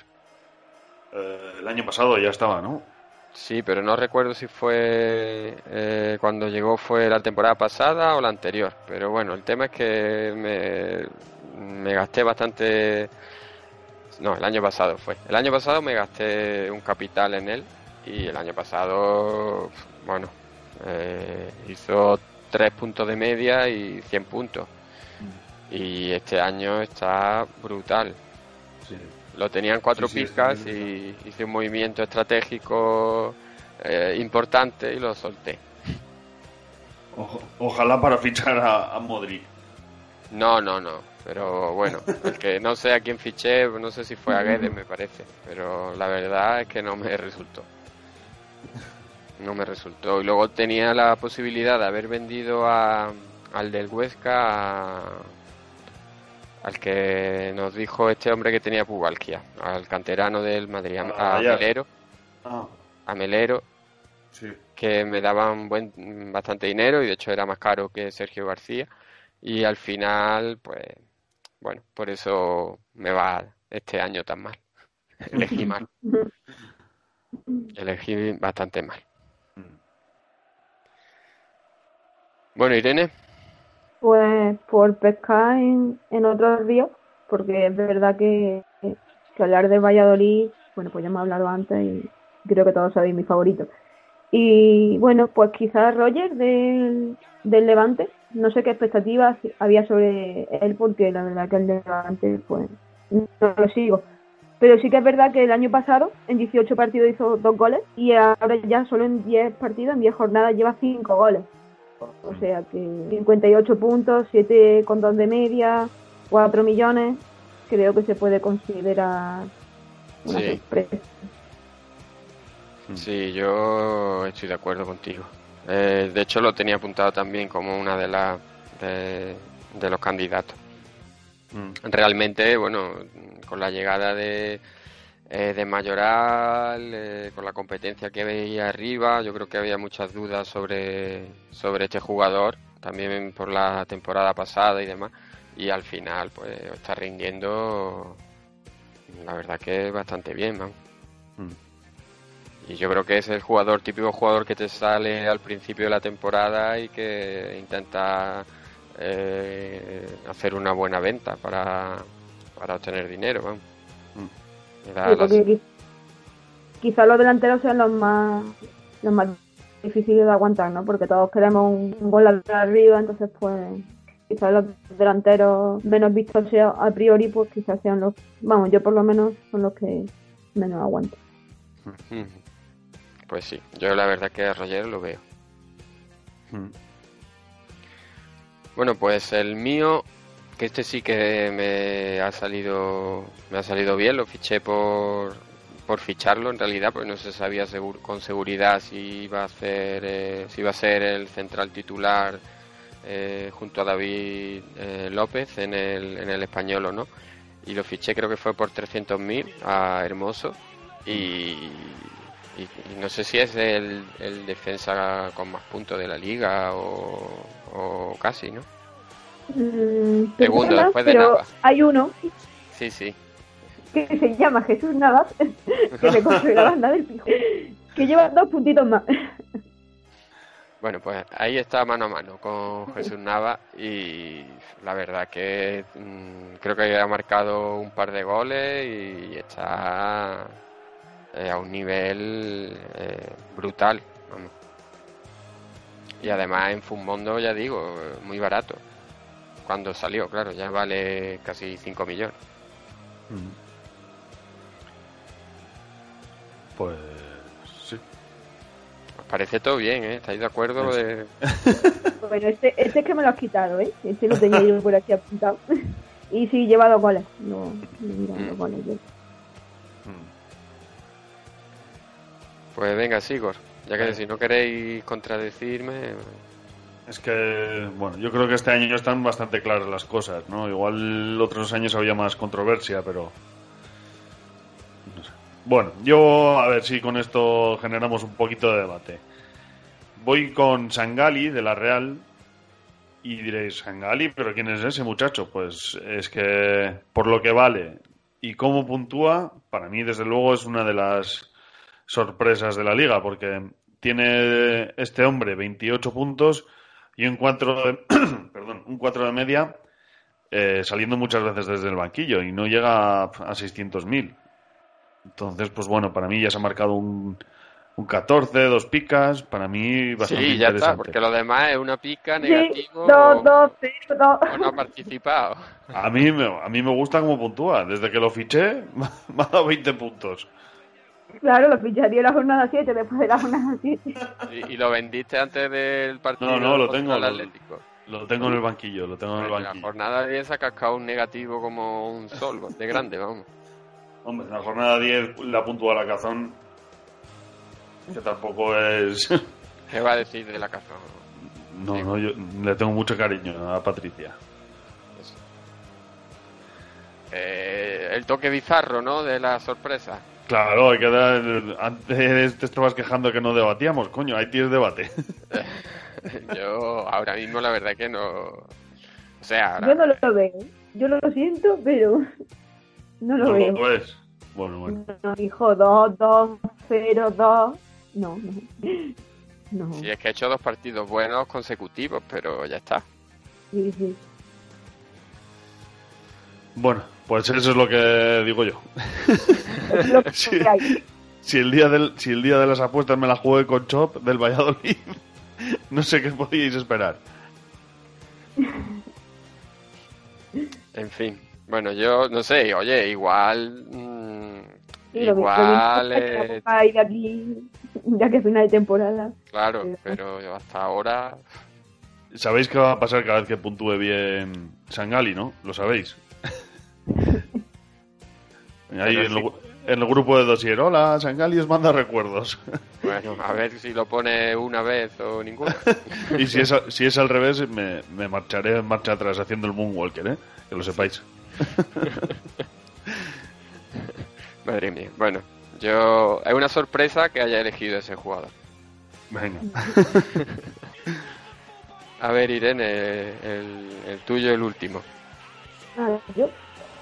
Eh, el año pasado ya estaba, ¿no? Sí, pero no recuerdo si fue eh, cuando llegó fue la temporada pasada o la anterior. Pero bueno, el tema es que me, me gasté bastante. No, el año pasado fue. El año pasado me gasté un capital en él y el año pasado, bueno, eh, hizo 3 puntos de media y 100 puntos. Y este año está brutal. Sí. Lo tenían cuatro Sí, picas y hice un movimiento estratégico eh, importante y lo solté. Ojalá para fichar a, a Modric. No, no, no. Pero bueno, el que no sé a quién fiché, no sé si fue a Guedes, me parece. Pero la verdad es que no me resultó. No me resultó. Y luego tenía la posibilidad de haber vendido a, al del Huesca, a- al que nos dijo este hombre que tenía pubalgia, al canterano del Madrid, a, Ah, a. Melero. Ah, a Melero Sí. que me daban buen, bastante dinero y de hecho era más caro que Sergio García. Y al final, pues, bueno, por eso me va este año tan mal. Elegí mal. Elegí bastante mal. Bueno, Irene, Pues por pescar en, en otros ríos, porque es verdad que, hablar de Valladolid, bueno, pues ya me he hablado antes y creo que todos sabéis mi favorito. Y bueno, pues quizás Roger del, del Levante, no sé qué expectativas había sobre él, porque la verdad que el Levante, pues no lo sigo. Pero sí que es verdad que el año pasado, en 18 partidos hizo dos goles y ahora ya solo en 10 partidos, en 10 jornadas, lleva 5 goles. O sea que 58 puntos, 7 con 2 de media, 4 millones, creo que se puede considerar una Sí. sorpresa. sí, yo estoy de acuerdo contigo. Eh, de hecho, lo tenía apuntado también como una de las de, de los candidatos. Mm. Realmente, bueno, con la llegada de, eh, de Mayoral, eh, con la competencia que veía arriba, yo creo que había muchas dudas sobre, sobre este jugador, también por la temporada pasada y demás, y al final, pues, está rindiendo, la verdad que bastante bien, vamos. Mm. Y yo creo que es el jugador, típico jugador que te sale al principio de la temporada y que intenta eh, hacer una buena venta para, para obtener dinero. Vamos. Sí, las- porque qui- quizás los delanteros sean los más los más difíciles de aguantar, ¿no? Porque todos queremos un, un gol arriba, entonces pues quizás los delanteros menos vistos sea- a priori, pues quizás sean los, vamos, yo por lo menos son los que menos aguanto. Pues sí, yo la verdad que a Roger lo veo. Mm. Bueno, pues el mío, este sí que me ha salido, me ha salido bien, lo fiché por, por ficharlo en realidad, porque no se sabía con seguridad si iba a hacer, eh, si iba a ser el central titular eh, junto a David eh, López en el, en el español o no. Y lo fiché creo que fue por 300.000 a Hermoso y, y- no sé si es el, el defensa con más puntos de la liga o casi, ¿no? Mm, Segundo, después de pero Navas. hay uno Sí, sí. que se llama Jesús Navas, que le cogió la banda del pijo, que lleva dos puntitos más. Bueno, pues ahí está mano a mano con Jesús Nava y la verdad que mm, creo que ha marcado un par de goles y está eh, a un nivel eh, brutal. vamos. Y además en Fumondo, ya digo, muy barato. Cuando salió, claro, ya vale casi 5 millones. Mm. Pues sí. Os parece todo bien, ¿eh? ¿Estáis de acuerdo? de- Bueno, este, este es que me lo has quitado, ¿eh? Este lo tenía yo por aquí apuntado. Y sí, lleva dos goles. No, no mira Mm. los goles. yo. Pues venga, Sigor. Ya que si no queréis contradecirme, Es que, bueno, yo creo que este año están bastante claras las cosas, ¿no? Igual otros años había más controversia, pero... no sé. Bueno, yo a ver si con esto generamos un poquito de debate. Voy con Sangali de la Real y diréis, Sangali, pero ¿quién es ese muchacho? Pues es que por lo que vale y cómo puntúa, para mí desde luego es una de las sorpresas de la liga, porque tiene este hombre 28 puntos y un 4 de, perdón, un 4 de media eh, saliendo muchas veces desde el banquillo y no llega a, a 600.000. Entonces, pues bueno, para mí ya se ha marcado un, un 14, dos picas, para mí bastante sí, ya está, interesante. porque lo demás es una pica, Sí, negativo dos, dos, cero, dos. o no ha participado. A mí, me, a mí me gusta cómo puntúa. Desde que lo fiché, me ha dado 20 puntos. Claro, lo ficharía en la jornada 7, después de la jornada 7. Y, y lo vendiste antes del partido No, no, lo tengo. el Lo, Atlético. lo tengo en el banquillo, lo tengo en el En la banquillo. jornada 10 se ha cascado un negativo como un sol, de grande, vamos. Hombre, en la jornada 10 la puntúa la cazón. Que tampoco es. ¿Qué va a decir de la casa? No, no, yo le tengo mucho cariño a Patricia. Eh, el toque bizarro, ¿no? De la sorpresa. Claro, hay que dar. Antes te estabas quejando que no debatíamos, coño, ahí tienes debate. Yo ahora mismo la verdad que no. O sea, ahora- Yo no lo veo. Yo lo siento, pero no lo No veo. lo ves. Bueno, bueno. No, hijo, 2, 2, 0, 2. No, no. No, Sí, es que ha hecho dos partidos buenos consecutivos, pero ya está. sí, sí. Bueno, pues eso es lo que digo yo. Es lo que Sí. hay. Si el día del, si el día de las apuestas me la jugué con Chop del Valladolid, no sé qué podíais esperar. En fin. Bueno, yo no sé, oye, igual. mm, Sí, lo igual. que eh, ir de aquí, ya que es final de temporada. claro, pero hasta ahora. Sabéis qué va a pasar cada vez que puntúe bien Sangali, ¿no? Lo sabéis. Ahí en, el, en el grupo de dosier, hola, Sangali os manda recuerdos. Bueno, a ver si lo pone una vez o ninguna. y si es, si es al revés, me, me marcharé en marcha atrás haciendo el Moonwalker, ¿eh? Que lo sepáis. Madre mía. Bueno, yo. Es una sorpresa que haya elegido ese jugador. Venga. A ver, Irene, el, el tuyo, el último. Ah, yo.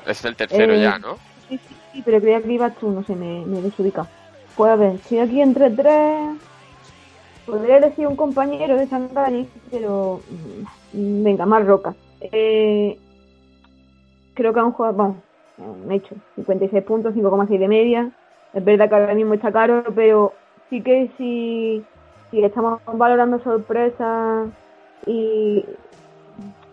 Es el tercero Eh, ya, ¿no? Sí, sí, sí, pero creía que ibas tú, no sé, me, me he desubicado. Pues a ver, estoy aquí entre tres. Podría elegir un compañero de Sangari, pero. mm, Venga, más roca. Eh, creo que a un jugador. Vamos, han hecho 56 puntos, 5,6 de media. Es verdad que ahora mismo está caro, pero sí que si, si estamos valorando sorpresas y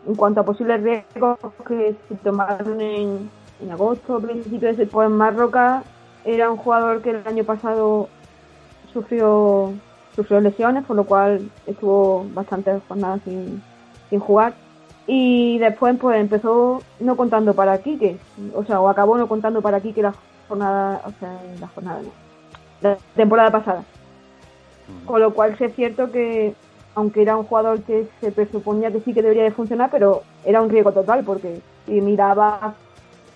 en cuanto a posibles riesgos que se tomaron en, en agosto, principio de ese, pues Marroca era un jugador que el año pasado sufrió sufrió lesiones, por lo cual estuvo bastantes jornadas sin, sin jugar. Y después pues empezó no contando para Quique, o sea, o acabó no contando para Quique la jornada, o sea, la jornada no, la temporada pasada. Con lo cual sí es cierto que, aunque era un jugador que se presuponía que sí que debería de funcionar, pero era un riesgo total, porque si miraba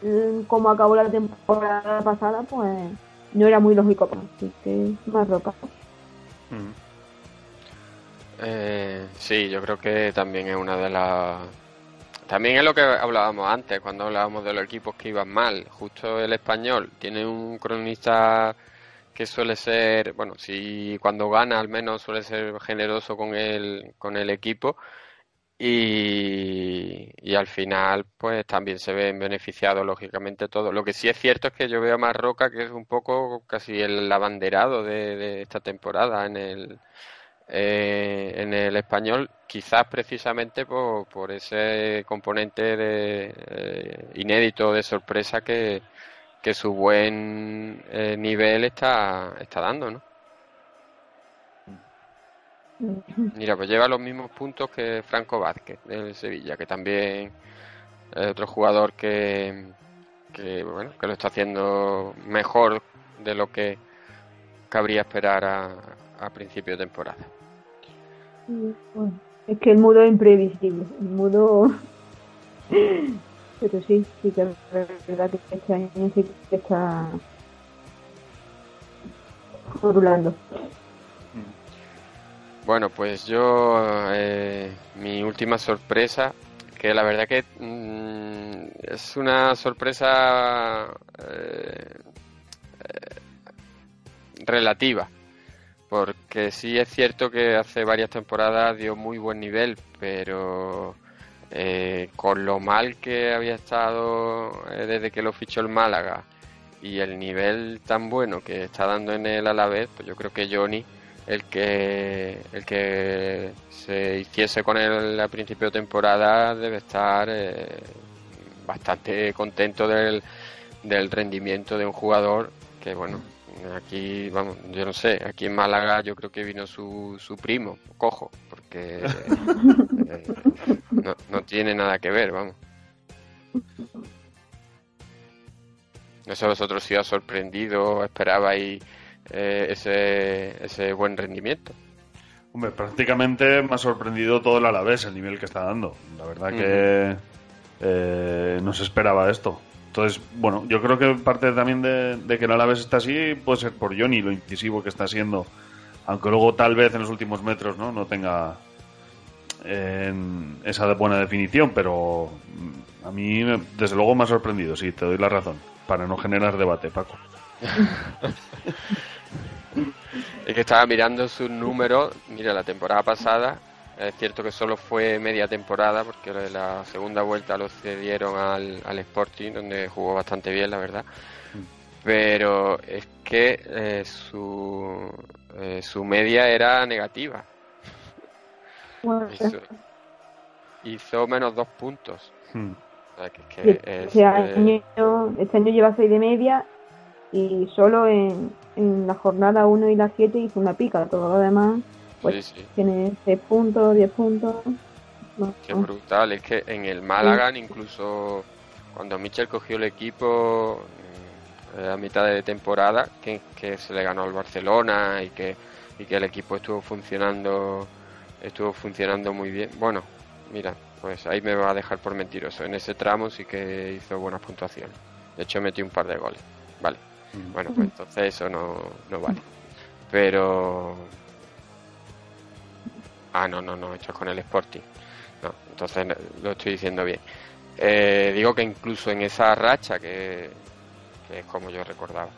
mm, cómo acabó la temporada pasada, pues no era muy lógico. Así que más ropa. Eh, sí, yo creo que también es una de las... También es lo que hablábamos antes, cuando hablábamos de los equipos que iban mal. Justo el español tiene un cronista que suele ser, bueno, si cuando gana al menos suele ser generoso con el, con el equipo y, y al final pues también se ven beneficiados lógicamente todos. Lo que sí es cierto es que yo veo a Marroca que es un poco casi el abanderado de, de esta temporada en el, eh, en el español, quizás precisamente por, por ese componente de, eh, inédito de sorpresa que, que su buen eh, nivel está, está dando, ¿no? Mira, pues lleva los mismos puntos que Franco Vázquez del Sevilla, que también es otro jugador que, que bueno, que lo está haciendo mejor de lo que cabría esperar a, principio de temporada. Bueno, es que el mudo es imprevisible. El mudo. Pero sí, sí que es verdad que este año sí está. Rulando. Bueno, pues yo, eh, mi última sorpresa, que la verdad que mm, es una sorpresa eh, relativa, porque sí es cierto que hace varias temporadas dio muy buen nivel, pero eh, con lo mal que había estado eh, desde que lo fichó el Málaga y el nivel tan bueno que está dando en el Alavés, pues yo creo que Johnny el que el que se hiciese con él a principio de temporada debe estar eh, bastante contento del, del rendimiento de un jugador que bueno aquí vamos yo no sé aquí en Málaga yo creo que vino su, su primo cojo porque eh, no, no tiene nada que ver vamos. No sé vosotros si os ha sorprendido esperabais eh, ese, ese buen rendimiento. Hombre, prácticamente me ha sorprendido todo el Alavés, el nivel que está dando. La verdad que eh, no se esperaba esto. Entonces, bueno, yo creo que parte también de, de que el Alavés está así puede ser por Johnny, lo incisivo que está siendo. Aunque luego tal vez en los últimos metros no, no tenga eh, esa buena definición, pero mm, a mí desde luego me ha sorprendido, sí, te doy la razón, para no generar debate, Paco. Es que estaba mirando sus números. Mira, la temporada pasada, es cierto que solo fue media temporada, porque la segunda vuelta lo cedieron al, al Sporting, donde jugó bastante bien, la verdad. Pero es que eh, su, eh, su media era negativa. Bueno, Hizo, hizo menos dos puntos. Hmm. O sea, que, que y es, este, eh, año, este año lleva 6 de media y solo en, en la jornada 1 y la 7 hizo una pica. Todo lo demás, pues sí, sí. tiene 6 puntos, 10 puntos. No, Qué brutal, es que en el Málaga, incluso cuando Michel cogió el equipo mm, a mitad de temporada, que, que se le ganó al Barcelona y que, y que el equipo estuvo funcionando estuvo funcionando muy bien. Bueno, mira, pues ahí me va a dejar por mentiroso. En ese tramo sí que hizo buenas puntuaciones. De hecho, metí un par de goles. Vale. Bueno, pues entonces eso no, no vale. Pero... Ah, no, no, no, hecho con el Sporting. No, entonces lo estoy diciendo bien. Eh, digo que incluso en esa racha, que, que es como yo recordaba,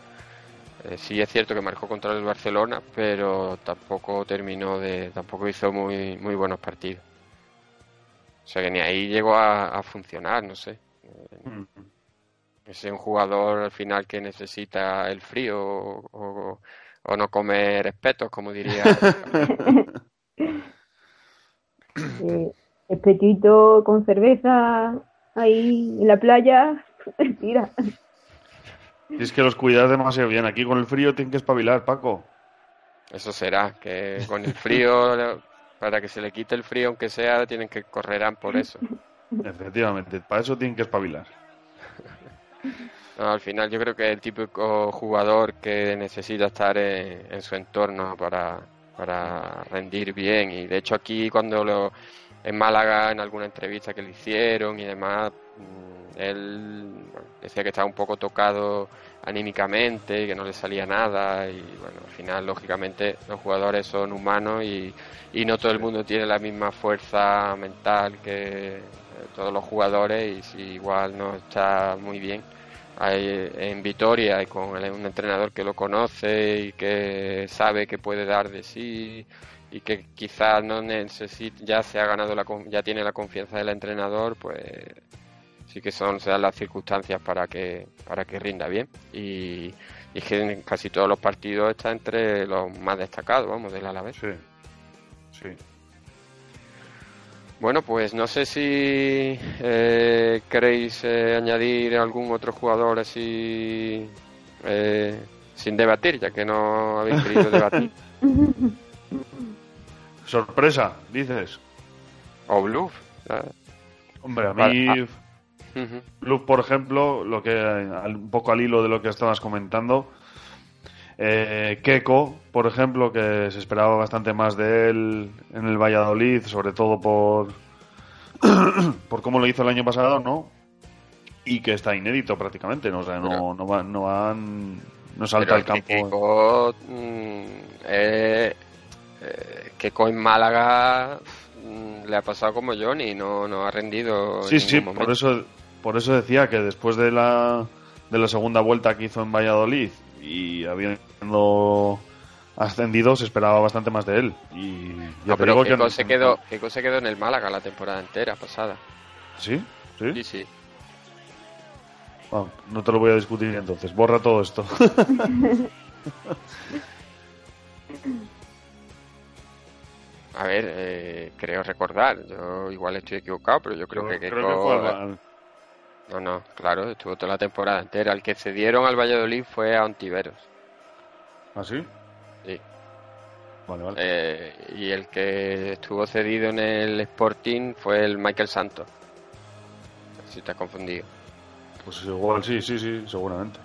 eh, sí es cierto que marcó contra el Barcelona, pero tampoco terminó de, tampoco hizo muy, muy buenos partidos. O sea que ni ahí llegó a, a funcionar, no sé. Hmm. Es un jugador al final que necesita el frío o, o- o no comer espetos, como diría. Eh, espetito con cerveza ahí en la playa, tira. Es que los cuidas demasiado bien. Aquí con el frío tienen que espabilar, Paco. Eso será, que con el frío, para que se le quite el frío, aunque sea, tienen que correrán por eso. Efectivamente, para eso tienen que espabilar. No, al final yo creo que es el típico jugador que necesita estar en, en su entorno para, para rendir bien. Y de hecho aquí cuando lo en Málaga, en alguna entrevista que le hicieron y demás, mm, él decía que estaba un poco tocado anímicamente, que no le salía nada y bueno, al final lógicamente los jugadores son humanos y, y no todo el mundo tiene la misma fuerza mental que eh, todos los jugadores y si igual no está muy bien hay, en Vitoria y con un entrenador que lo conoce y que sabe que puede dar de sí y que quizás no necesita ya se ha ganado la ya tiene la confianza del entrenador pues sí que son se dan las circunstancias para que para que rinda bien y, y es que en casi todos los partidos está entre los más destacados vamos del Alavés Sí. Sí. Bueno, pues no sé si eh, queréis eh, añadir algún otro jugador así eh, sin debatir, ya que no habéis querido debatir. Sorpresa, dices. O bluff. Hombre, a mí, Ah. Luke, por ejemplo, lo que al- un poco al hilo de lo que estabas comentando, eh, Keco, por ejemplo, que se esperaba bastante más de él en el Valladolid, sobre todo por por cómo lo hizo el año pasado, ¿no? Y que está inédito prácticamente, ¿no? O sea, no, no, va, no no salta al campo. Keiko, mm, eh, eh, en Málaga mm, le ha pasado como Johnny, no, no ha rendido. en Sí, sí, por eso, por eso decía que después de la, de la segunda vuelta que hizo en Valladolid y habiendo ascendido, se esperaba bastante más de él. Y ya No, pero digo que Keiko no- se, quedó, Keiko se quedó en el Málaga la temporada entera pasada. ¿Sí? ¿Sí? Sí, sí. Bueno, no te lo voy a discutir entonces. Borra todo esto. A ver, eh, creo recordar, yo igual estoy equivocado, pero yo creo que Creo Keiko... que fue al- No, no, claro, estuvo toda la temporada entera. El que cedieron al Valladolid fue a Ontiveros. ¿Ah, sí? Sí. Vale, vale. Eh, y el que estuvo cedido en el Sporting fue el Michael Santos. Si te has confundido. Pues igual sí, sí, sí, seguramente.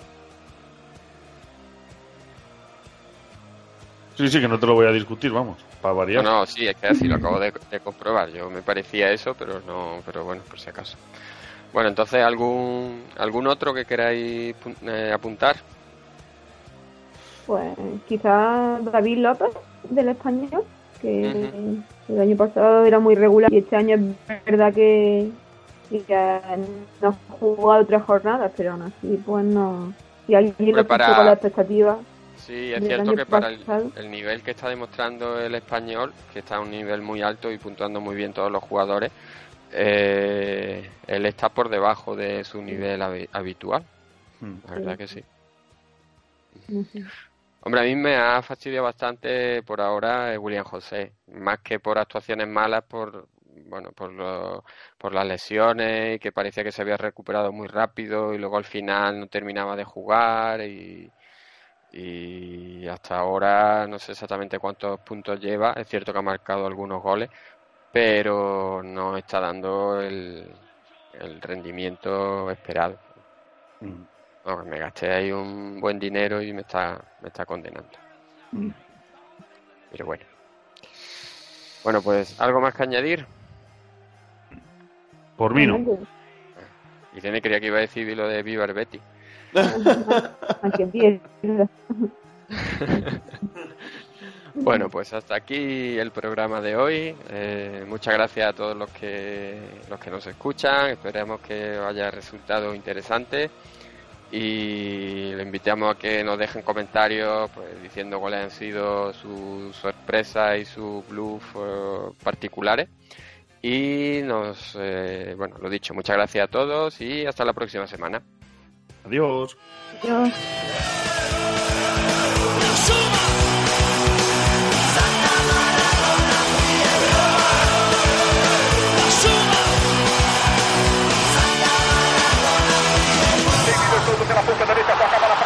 Sí, sí, que no te lo voy a discutir, vamos, para No, variar. no, sí, es que así lo acabo de, de comprobar. Yo me parecía eso, pero no, pero bueno, por si acaso. Bueno, entonces, ¿algún, algún otro que queráis eh, apuntar? Pues quizás David López del español, que el año pasado era muy regular y este año es verdad que, que no ha jugado tres jornadas, pero aún así, pues no. Si alguien lo para- con la expectativa. Sí, es cierto que para el, el nivel que está demostrando el español, que está a un nivel muy alto y puntuando muy bien todos los jugadores, eh, él está por debajo de su nivel habi- habitual. La verdad que sí. Hombre, a mí me ha fastidiado bastante por ahora eh, William José, más que por actuaciones malas, por bueno, por lo- por las lesiones y que parecía que se había recuperado muy rápido y luego al final no terminaba de jugar y, y hasta ahora no sé exactamente cuántos puntos lleva, es cierto que ha marcado algunos goles, pero no está dando el, el rendimiento esperado. Vamos, me gasté ahí un buen dinero y me está, me está condenando. Pero bueno. Bueno, pues algo más que añadir. Por mí no. Y tiene creía que iba a decir lo de Viva el Betty. Bueno, pues hasta aquí el programa de hoy. Eh, muchas gracias a todos los que los que nos escuchan. Esperemos que os haya resultado interesante y le invitamos a que nos dejen comentarios pues, diciendo cuáles han sido sus sorpresas y sus bluff eh, particulares. Y nos, eh, bueno, lo dicho, muchas gracias a todos y hasta la próxima semana. Adiós. Adiós. pela ponta direita, toca a bola